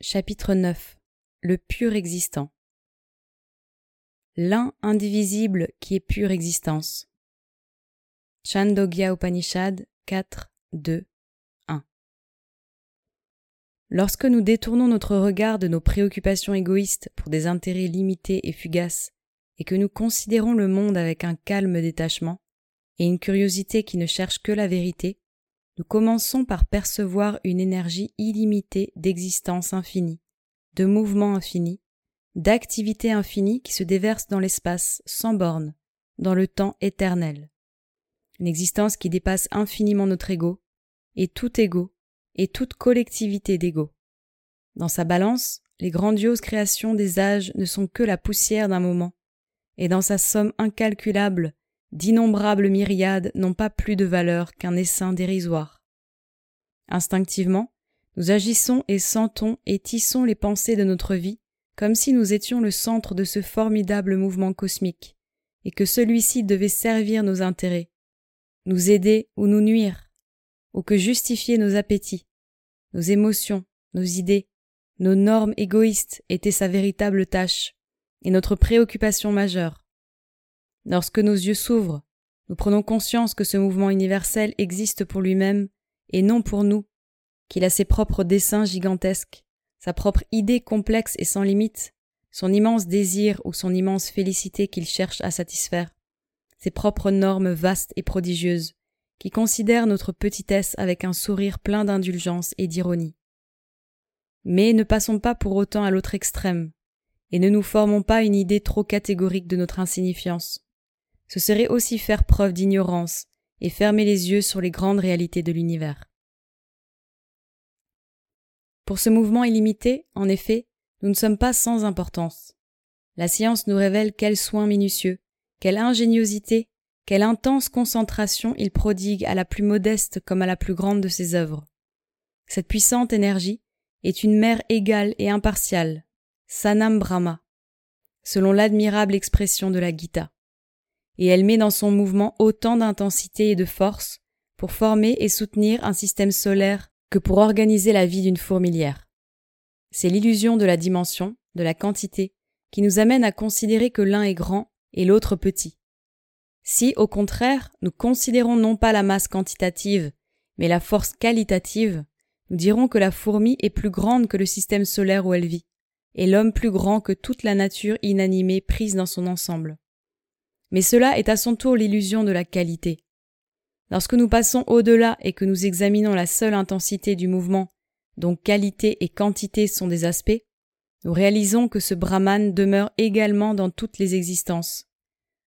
Chapitre 9 Le pur existant. L'un indivisible qui est pure existence. Chandogya Upanishad 4, 2, 1 Lorsque nous détournons notre regard de nos préoccupations égoïstes pour des intérêts limités et fugaces, et que nous considérons le monde avec un calme détachement, et une curiosité qui ne cherche que la vérité, nous commençons par percevoir une énergie illimitée d'existence infinie, de mouvement infini, d'activité infinie qui se déverse dans l'espace sans borne, dans le temps éternel. Une existence qui dépasse infiniment notre ego, et tout ego, et toute collectivité d'ego. Dans sa balance, les grandioses créations des âges ne sont que la poussière d'un moment, et dans sa somme incalculable d'innombrables myriades n'ont pas plus de valeur qu'un essaim dérisoire. Instinctivement, nous agissons et sentons et tissons les pensées de notre vie comme si nous étions le centre de ce formidable mouvement cosmique, et que celui-ci devait servir nos intérêts, nous aider ou nous nuire, ou que justifier nos appétits, nos émotions, nos idées, nos normes égoïstes étaient sa véritable tâche, et notre préoccupation majeure. Lorsque nos yeux s'ouvrent, nous prenons conscience que ce mouvement universel existe pour lui-même et non pour nous, qu'il a ses propres desseins gigantesques, sa propre idée complexe et sans limite, son immense désir ou son immense félicité qu'il cherche à satisfaire, ses propres normes vastes et prodigieuses, qui considèrent notre petitesse avec un sourire plein d'indulgence et d'ironie. Mais ne passons pas pour autant à l'autre extrême, et ne nous formons pas une idée trop catégorique de notre insignifiance ce serait aussi faire preuve d'ignorance et fermer les yeux sur les grandes réalités de l'univers. Pour ce mouvement illimité, en effet, nous ne sommes pas sans importance. La science nous révèle quel soin minutieux, quelle ingéniosité, quelle intense concentration il prodigue à la plus modeste comme à la plus grande de ses œuvres. Cette puissante énergie est une mère égale et impartiale, Sanam Brahma, selon l'admirable expression de la Gita et elle met dans son mouvement autant d'intensité et de force pour former et soutenir un système solaire que pour organiser la vie d'une fourmilière. C'est l'illusion de la dimension, de la quantité, qui nous amène à considérer que l'un est grand et l'autre petit. Si, au contraire, nous considérons non pas la masse quantitative, mais la force qualitative, nous dirons que la fourmi est plus grande que le système solaire où elle vit, et l'homme plus grand que toute la nature inanimée prise dans son ensemble. Mais cela est à son tour l'illusion de la qualité. Lorsque nous passons au-delà et que nous examinons la seule intensité du mouvement, dont qualité et quantité sont des aspects, nous réalisons que ce Brahman demeure également dans toutes les existences.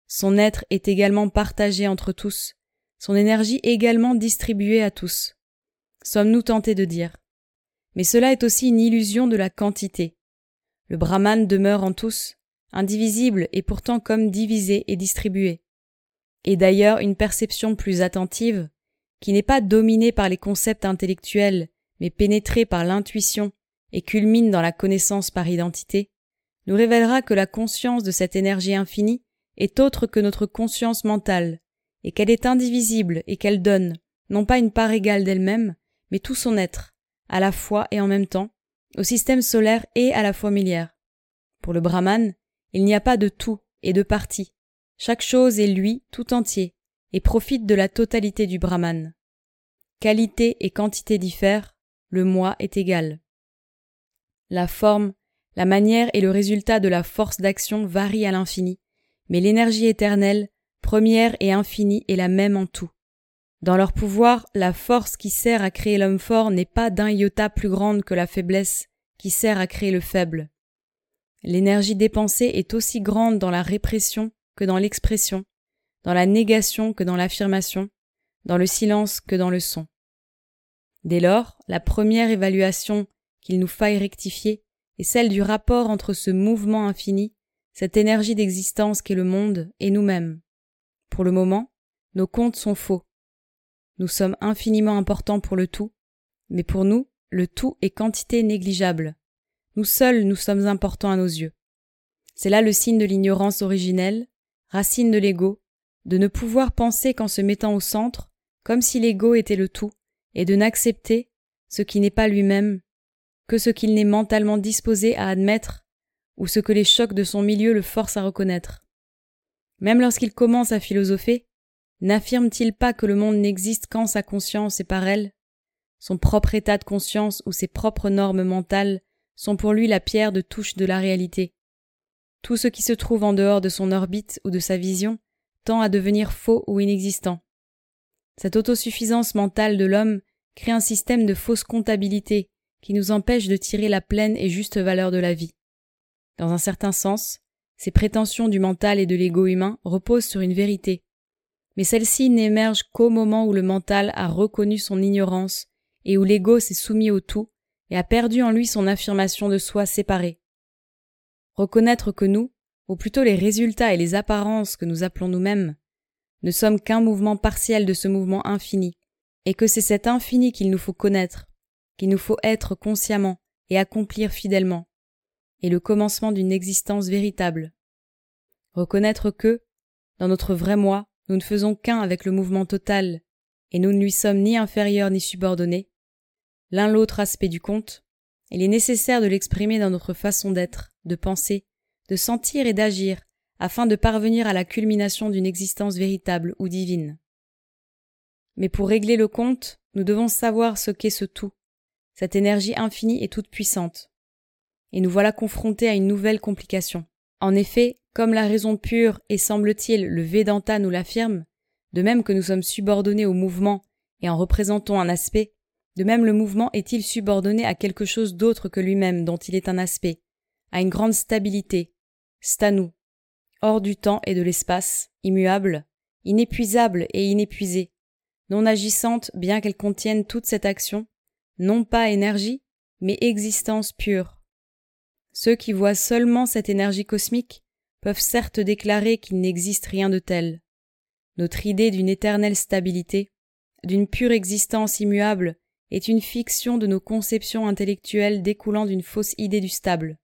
Son être est également partagé entre tous, son énergie également distribuée à tous. Sommes-nous tentés de dire. Mais cela est aussi une illusion de la quantité. Le Brahman demeure en tous, indivisible et pourtant comme divisé et distribué. Et d'ailleurs une perception plus attentive, qui n'est pas dominée par les concepts intellectuels, mais pénétrée par l'intuition et culmine dans la connaissance par identité, nous révélera que la conscience de cette énergie infinie est autre que notre conscience mentale, et qu'elle est indivisible et qu'elle donne, non pas une part égale d'elle-même, mais tout son être, à la fois et en même temps, au système solaire et à la familière. Pour le brahman, il n'y a pas de tout et de partie. Chaque chose est lui tout entier et profite de la totalité du Brahman. Qualité et quantité diffèrent, le moi est égal. La forme, la manière et le résultat de la force d'action varient à l'infini, mais l'énergie éternelle, première et infinie, est la même en tout. Dans leur pouvoir, la force qui sert à créer l'homme fort n'est pas d'un iota plus grande que la faiblesse qui sert à créer le faible. L'énergie dépensée est aussi grande dans la répression que dans l'expression, dans la négation que dans l'affirmation, dans le silence que dans le son. Dès lors, la première évaluation qu'il nous faille rectifier est celle du rapport entre ce mouvement infini, cette énergie d'existence qu'est le monde, et nous-mêmes. Pour le moment, nos comptes sont faux. Nous sommes infiniment importants pour le tout, mais pour nous, le tout est quantité négligeable. Nous seuls nous sommes importants à nos yeux. C'est là le signe de l'ignorance originelle, racine de l'ego, de ne pouvoir penser qu'en se mettant au centre, comme si l'ego était le tout, et de n'accepter, ce qui n'est pas lui-même, que ce qu'il n'est mentalement disposé à admettre ou ce que les chocs de son milieu le forcent à reconnaître. Même lorsqu'il commence à philosopher, n'affirme-t-il pas que le monde n'existe qu'en sa conscience et par elle? Son propre état de conscience ou ses propres normes mentales sont pour lui la pierre de touche de la réalité. Tout ce qui se trouve en dehors de son orbite ou de sa vision tend à devenir faux ou inexistant. Cette autosuffisance mentale de l'homme crée un système de fausse comptabilité qui nous empêche de tirer la pleine et juste valeur de la vie. Dans un certain sens, ces prétentions du mental et de l'ego humain reposent sur une vérité, mais celle-ci n'émerge qu'au moment où le mental a reconnu son ignorance et où l'ego s'est soumis au tout et a perdu en lui son affirmation de soi séparée. Reconnaître que nous, ou plutôt les résultats et les apparences que nous appelons nous-mêmes, ne sommes qu'un mouvement partiel de ce mouvement infini, et que c'est cet infini qu'il nous faut connaître, qu'il nous faut être consciemment et accomplir fidèlement, et le commencement d'une existence véritable. Reconnaître que, dans notre vrai moi, nous ne faisons qu'un avec le mouvement total, et nous ne lui sommes ni inférieurs ni subordonnés. L'un l'autre aspect du compte, il est nécessaire de l'exprimer dans notre façon d'être, de penser, de sentir et d'agir, afin de parvenir à la culmination d'une existence véritable ou divine. Mais pour régler le compte, nous devons savoir ce qu'est ce tout, cette énergie infinie et toute puissante. Et nous voilà confrontés à une nouvelle complication. En effet, comme la raison pure et semble-t-il le Vedanta nous l'affirme, de même que nous sommes subordonnés au mouvement et en représentons un aspect, de même le mouvement est-il subordonné à quelque chose d'autre que lui-même dont il est un aspect, à une grande stabilité, stanu, hors du temps et de l'espace, immuable, inépuisable et inépuisée, non agissante bien qu'elle contienne toute cette action, non pas énergie, mais existence pure. Ceux qui voient seulement cette énergie cosmique peuvent certes déclarer qu'il n'existe rien de tel. Notre idée d'une éternelle stabilité, d'une pure existence immuable, est une fiction de nos conceptions intellectuelles découlant d'une fausse idée du stable.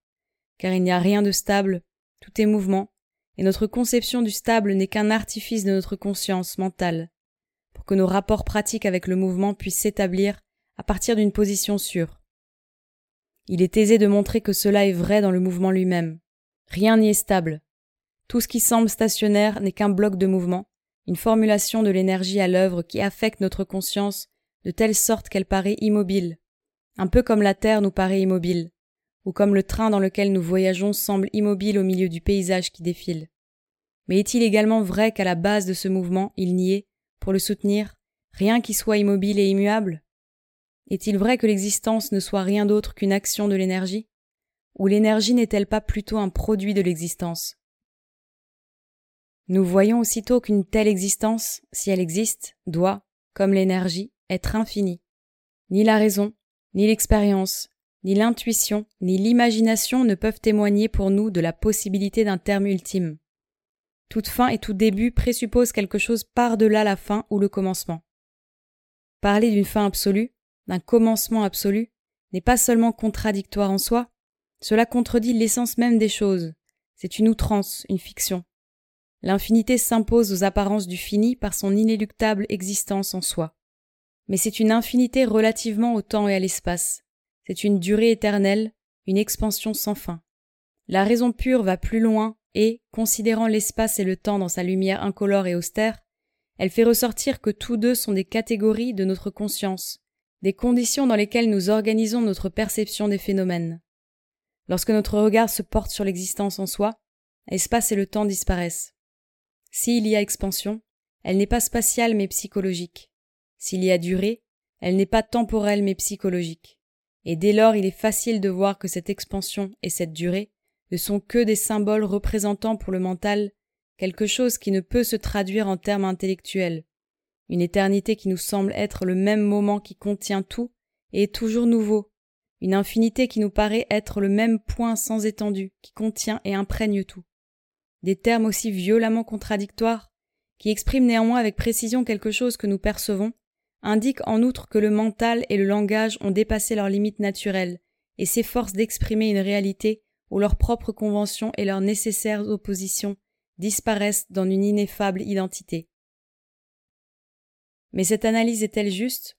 Car il n'y a rien de stable, tout est mouvement, et notre conception du stable n'est qu'un artifice de notre conscience mentale, pour que nos rapports pratiques avec le mouvement puissent s'établir à partir d'une position sûre. Il est aisé de montrer que cela est vrai dans le mouvement lui-même. Rien n'y est stable. Tout ce qui semble stationnaire n'est qu'un bloc de mouvement, une formulation de l'énergie à l'œuvre qui affecte notre conscience de telle sorte qu'elle paraît immobile, un peu comme la Terre nous paraît immobile, ou comme le train dans lequel nous voyageons semble immobile au milieu du paysage qui défile. Mais est-il également vrai qu'à la base de ce mouvement il n'y ait, pour le soutenir, rien qui soit immobile et immuable? Est-il vrai que l'existence ne soit rien d'autre qu'une action de l'énergie? Ou l'énergie n'est-elle pas plutôt un produit de l'existence? Nous voyons aussitôt qu'une telle existence, si elle existe, doit, comme l'énergie, être infinie. Ni la raison, ni l'expérience, ni l'intuition, ni l'imagination ne peuvent témoigner pour nous de la possibilité d'un terme ultime. Toute fin et tout début présupposent quelque chose par-delà la fin ou le commencement. Parler d'une fin absolue, d'un commencement absolu, n'est pas seulement contradictoire en soi, cela contredit l'essence même des choses. C'est une outrance, une fiction. L'infinité s'impose aux apparences du fini par son inéluctable existence en soi. Mais c'est une infinité relativement au temps et à l'espace. C'est une durée éternelle, une expansion sans fin. La raison pure va plus loin et, considérant l'espace et le temps dans sa lumière incolore et austère, elle fait ressortir que tous deux sont des catégories de notre conscience, des conditions dans lesquelles nous organisons notre perception des phénomènes. Lorsque notre regard se porte sur l'existence en soi, l'espace et le temps disparaissent. S'il y a expansion, elle n'est pas spatiale mais psychologique. S'il y a durée, elle n'est pas temporelle mais psychologique. Et dès lors il est facile de voir que cette expansion et cette durée ne sont que des symboles représentant pour le mental quelque chose qui ne peut se traduire en termes intellectuels, une éternité qui nous semble être le même moment qui contient tout et est toujours nouveau, une infinité qui nous paraît être le même point sans étendue qui contient et imprègne tout. Des termes aussi violemment contradictoires, qui expriment néanmoins avec précision quelque chose que nous percevons, indiquent en outre que le mental et le langage ont dépassé leurs limites naturelles et s'efforcent d'exprimer une réalité où leurs propres conventions et leurs nécessaires oppositions disparaissent dans une ineffable identité. Mais cette analyse est-elle juste?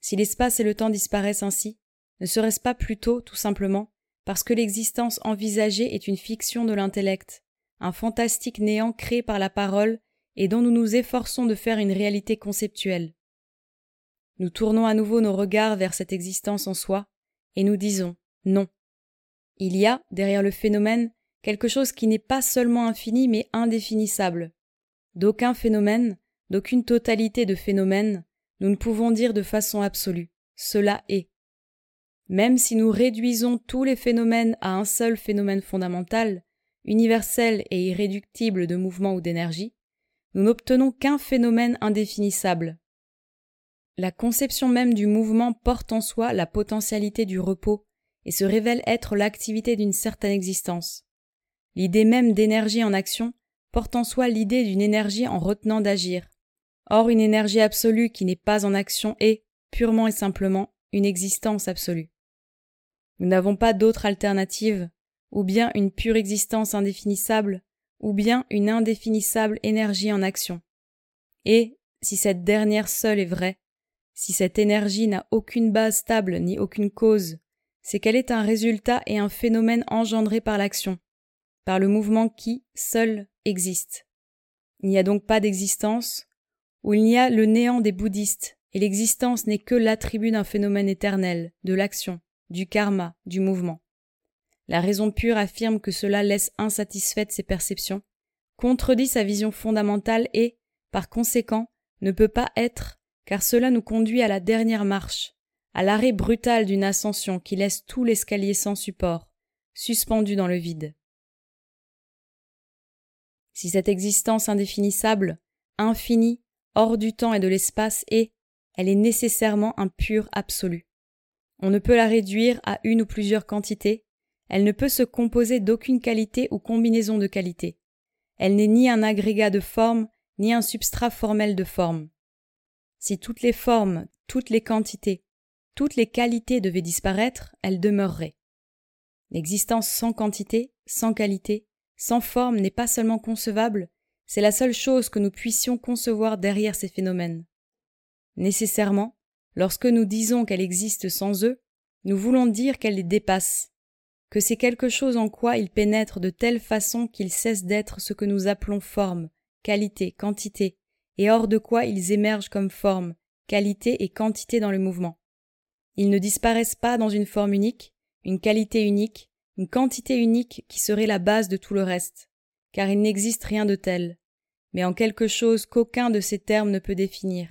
Si l'espace et le temps disparaissent ainsi, Ne serait-ce pas plutôt, tout simplement, parce que l'existence envisagée est une fiction de l'intellect, un fantastique néant créé par la parole et dont nous nous efforçons de faire une réalité conceptuelle? Nous tournons à nouveau nos regards vers cette existence en soi, et nous disons non. Il y a, derrière le phénomène, quelque chose qui n'est pas seulement infini mais indéfinissable. D'aucun phénomène, d'aucune totalité de phénomènes, nous ne pouvons dire de façon absolue cela est. Même si nous réduisons tous les phénomènes à un seul phénomène fondamental, universel et irréductible de mouvement ou d'énergie, nous n'obtenons qu'un phénomène indéfinissable. La conception même du mouvement porte en soi la potentialité du repos et se révèle être l'activité d'une certaine existence. L'idée même d'énergie en action porte en soi l'idée d'une énergie en retenant d'agir. Or une énergie absolue qui n'est pas en action est, purement et simplement, une existence absolue. Nous n'avons pas d'autre alternative, ou bien une pure existence indéfinissable, ou bien une indéfinissable énergie en action. Et, si cette dernière seule est vraie, si cette énergie n'a aucune base stable ni aucune cause, c'est qu'elle est un résultat et un phénomène engendré par l'action, par le mouvement qui, seul, existe. Il n'y a donc pas d'existence, ou il y a le néant des bouddhistes, et l'existence n'est que l'attribut d'un phénomène éternel, de l'action, du karma, du mouvement. La raison pure affirme que cela laisse insatisfaite ses perceptions, contredit sa vision fondamentale et, par conséquent, ne peut pas être, car cela nous conduit à la dernière marche, à l'arrêt brutal d'une ascension qui laisse tout l'escalier sans support, suspendu dans le vide. Si cette existence indéfinissable, infinie, hors du temps et de l'espace est, elle est nécessairement un pur absolu. On ne peut la réduire à une ou plusieurs quantités, elle ne peut se composer d'aucune qualité ou combinaison de qualités. Elle n'est ni un agrégat de forme, ni un substrat formel de forme. Si toutes les formes, toutes les quantités, toutes les qualités devaient disparaître, elles demeureraient. L'existence sans quantité, sans qualité, sans forme n'est pas seulement concevable, c'est la seule chose que nous puissions concevoir derrière ces phénomènes. Nécessairement, lorsque nous disons qu'elle existe sans eux, nous voulons dire qu'elle les dépasse, que c'est quelque chose en quoi ils pénètrent de telle façon qu'ils cessent d'être ce que nous appelons forme, qualité, quantité, et hors de quoi ils émergent comme forme, qualité et quantité dans le mouvement. Ils ne disparaissent pas dans une forme unique, une qualité unique, une quantité unique qui serait la base de tout le reste, car il n'existe rien de tel, mais en quelque chose qu'aucun de ces termes ne peut définir.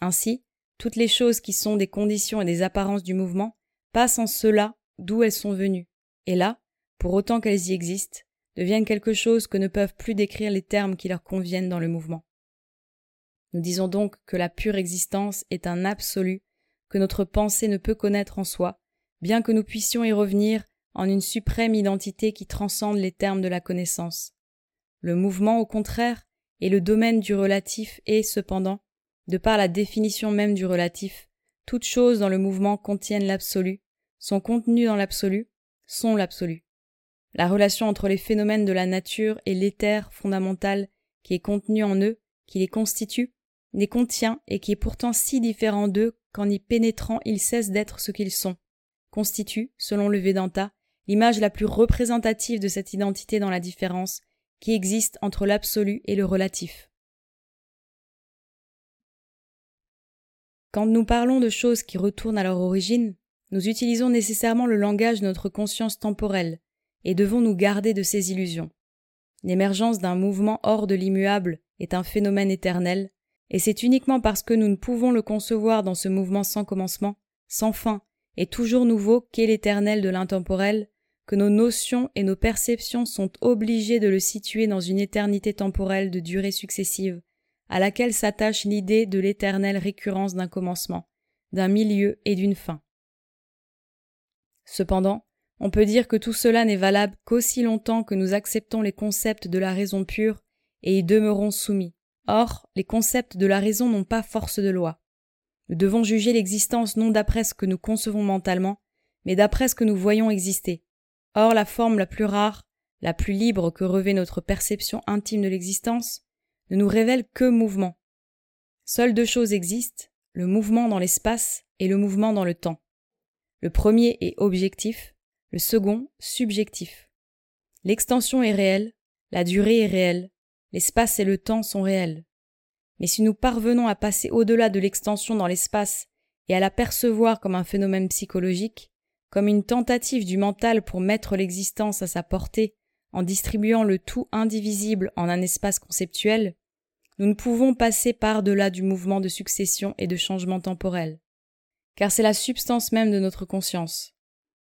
Ainsi, toutes les choses qui sont des conditions et des apparences du mouvement passent en cela d'où elles sont venues, et là, pour autant qu'elles y existent, deviennent quelque chose que ne peuvent plus décrire les termes qui leur conviennent dans le mouvement. Nous disons donc que la pure existence est un absolu que notre pensée ne peut connaître en soi, bien que nous puissions y revenir en une suprême identité qui transcende les termes de la connaissance. Le mouvement, au contraire, est le domaine du relatif et, cependant, de par la définition même du relatif, toutes choses dans le mouvement contiennent l'absolu, sont contenues dans l'absolu, sont l'absolu. La relation entre les phénomènes de la nature et l'éther fondamental qui est contenu en eux, qui les constitue, les contient et qui est pourtant si différent d'eux qu'en y pénétrant ils cessent d'être ce qu'ils sont, constitue, selon le Vedanta, l'image la plus représentative de cette identité dans la différence qui existe entre l'absolu et le relatif. Quand nous parlons de choses qui retournent à leur origine, nous utilisons nécessairement le langage de notre conscience temporelle, et devons nous garder de ces illusions. L'émergence d'un mouvement hors de l'immuable est un phénomène éternel, et c'est uniquement parce que nous ne pouvons le concevoir dans ce mouvement sans commencement, sans fin, et toujours nouveau qu'est l'éternel de l'intemporel, que nos notions et nos perceptions sont obligées de le situer dans une éternité temporelle de durée successive, à laquelle s'attache l'idée de l'éternelle récurrence d'un commencement, d'un milieu et d'une fin. Cependant, on peut dire que tout cela n'est valable qu'aussi longtemps que nous acceptons les concepts de la raison pure et y demeurons soumis. Or, les concepts de la raison n'ont pas force de loi. Nous devons juger l'existence non d'après ce que nous concevons mentalement, mais d'après ce que nous voyons exister. Or, la forme la plus rare, la plus libre que revêt notre perception intime de l'existence, ne nous révèle que mouvement. Seules deux choses existent, le mouvement dans l'espace et le mouvement dans le temps. Le premier est objectif, le second subjectif. L'extension est réelle, la durée est réelle, l'espace et le temps sont réels. Mais si nous parvenons à passer au-delà de l'extension dans l'espace et à la percevoir comme un phénomène psychologique, comme une tentative du mental pour mettre l'existence à sa portée en distribuant le tout indivisible en un espace conceptuel, nous ne pouvons passer par-delà du mouvement de succession et de changement temporel. Car c'est la substance même de notre conscience.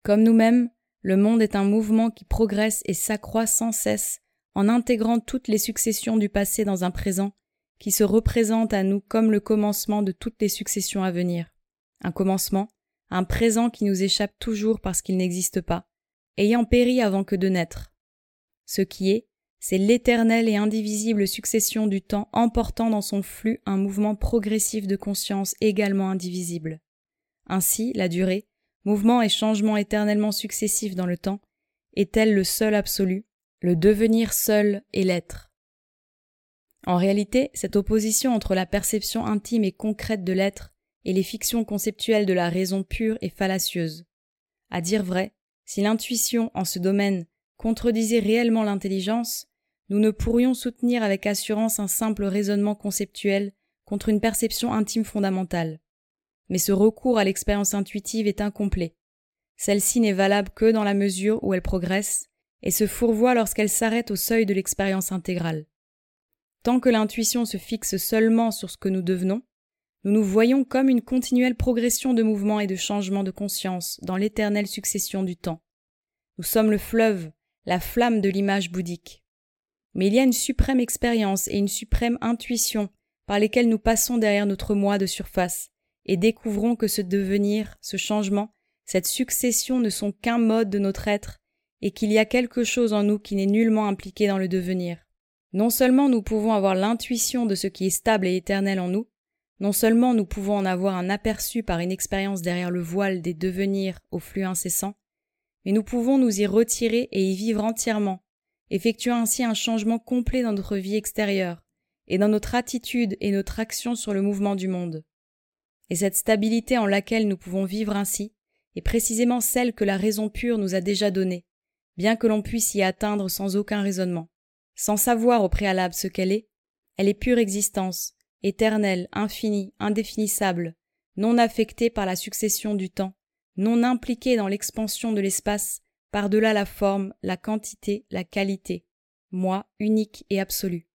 Comme nous-mêmes, le monde est un mouvement qui progresse et s'accroît sans cesse en intégrant toutes les successions du passé dans un présent qui se représente à nous comme le commencement de toutes les successions à venir. Un commencement, un présent qui nous échappe toujours parce qu'il n'existe pas, ayant péri avant que de naître. Ce qui est, c'est l'éternelle et indivisible succession du temps emportant dans son flux un mouvement progressif de conscience également indivisible. Ainsi, la durée, mouvement et changement éternellement successifs dans le temps, est-elle le seul absolu, le devenir seul et l'être. En réalité, cette opposition entre la perception intime et concrète de l'être et les fictions conceptuelles de la raison pure est fallacieuse. À dire vrai, si l'intuition en ce domaine contredisait réellement l'intelligence, nous ne pourrions soutenir avec assurance un simple raisonnement conceptuel contre une perception intime fondamentale. Mais ce recours à l'expérience intuitive est incomplet. Celle-ci n'est valable que dans la mesure où elle progresse et se fourvoie lorsqu'elle s'arrête au seuil de l'expérience intégrale. Tant que l'intuition se fixe seulement sur ce que nous devenons, nous nous voyons comme une continuelle progression de mouvements et de changements de conscience dans l'éternelle succession du temps. Nous sommes le fleuve, la flamme de l'image bouddhique. Mais il y a une suprême expérience et une suprême intuition par lesquelles nous passons derrière notre moi de surface et découvrons que ce devenir, ce changement, cette succession ne sont qu'un mode de notre être et qu'il y a quelque chose en nous qui n'est nullement impliqué dans le devenir. Non seulement nous pouvons avoir l'intuition de ce qui est stable et éternel en nous, non seulement nous pouvons en avoir un aperçu par une expérience derrière le voile des devenirs au flux incessant, mais nous pouvons nous y retirer et y vivre entièrement, effectuant ainsi un changement complet dans notre vie extérieure, et dans notre attitude et notre action sur le mouvement du monde. Et cette stabilité en laquelle nous pouvons vivre ainsi est précisément celle que la raison pure nous a déjà donnée, bien que l'on puisse y atteindre sans aucun raisonnement. Sans savoir au préalable ce qu'elle est, elle est pure existence, éternelle, infinie, indéfinissable, non affectée par la succession du temps, non impliquée dans l'expansion de l'espace, par-delà la forme, la quantité, la qualité, moi unique et absolu.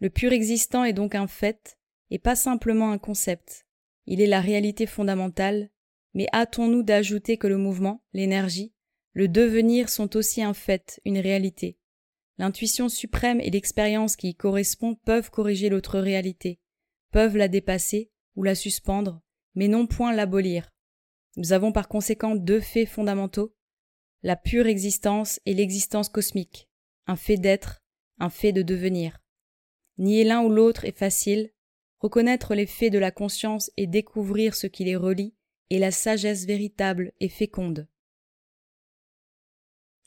Le pur existant est donc un fait, et pas simplement un concept. Il est la réalité fondamentale, mais hâtons-nous d'ajouter que le mouvement, l'énergie, le devenir sont aussi un fait, une réalité. L'intuition suprême et l'expérience qui y correspond peuvent corriger l'autre réalité, peuvent la dépasser ou la suspendre, mais non point l'abolir. Nous avons par conséquent deux faits fondamentaux, la pure existence et l'existence cosmique, un fait d'être, un fait de devenir. Nier l'un ou l'autre est facile, reconnaître les faits de la conscience et découvrir ce qui les relie est la sagesse véritable et féconde.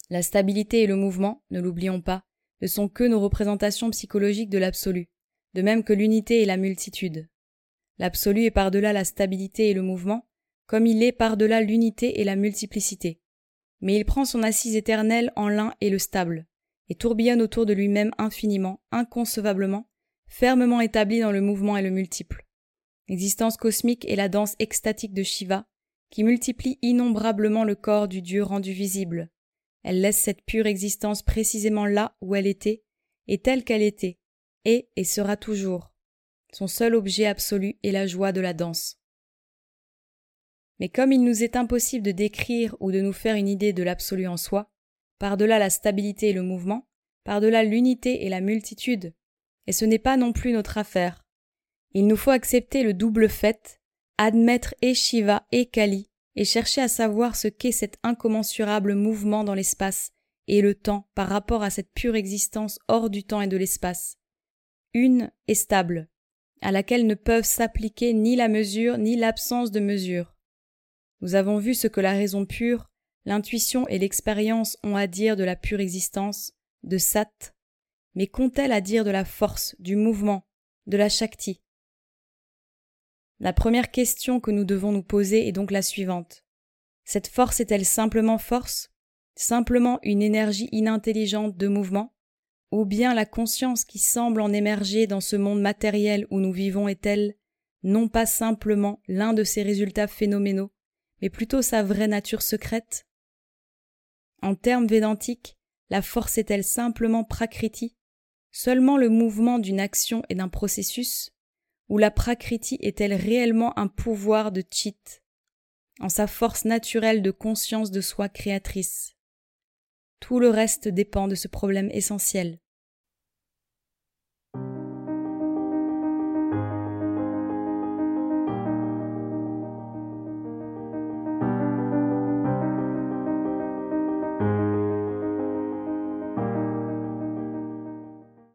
La stabilité et le mouvement, ne l'oublions pas, ne sont que nos représentations psychologiques de l'absolu, de même que l'unité et la multitude. L'absolu est par-delà la stabilité et le mouvement, comme il est par-delà l'unité et la multiplicité. Mais il prend son assise éternelle en l'un et le stable, et tourbillonne autour de lui-même infiniment, inconcevablement, fermement établi dans le mouvement et le multiple. L'existence cosmique est la danse extatique de Shiva, qui multiplie innombrablement le corps du Dieu rendu visible, elle laisse cette pure existence précisément là où elle était, et telle qu'elle était, et et sera toujours. Son seul objet absolu est la joie de la danse. Mais comme il nous est impossible de décrire ou de nous faire une idée de l'absolu en soi, par-delà la stabilité et le mouvement, par-delà l'unité et la multitude, et ce n'est pas non plus notre affaire. Il nous faut accepter le double fait, admettre et Shiva et Kali, et chercher à savoir ce qu'est cet incommensurable mouvement dans l'espace et le temps par rapport à cette pure existence hors du temps et de l'espace. Une est stable, à laquelle ne peuvent s'appliquer ni la mesure ni l'absence de mesure. Nous avons vu ce que la raison pure, l'intuition et l'expérience ont à dire de la pure existence, de Sat, mais qu'ont-elles à dire de la force, du mouvement, de la Shakti? La première question que nous devons nous poser est donc la suivante. Cette force est-elle simplement force, simplement une énergie inintelligente de mouvement, ou bien la conscience qui semble en émerger dans ce monde matériel où nous vivons est-elle non pas simplement l'un de ses résultats phénoménaux, mais plutôt sa vraie nature secrète? En termes védantiques, la force est-elle simplement prakriti, seulement le mouvement d'une action et d'un processus, ou la prakriti est-elle réellement un pouvoir de chit, en sa force naturelle de conscience de soi créatrice? Tout le reste dépend de ce problème essentiel.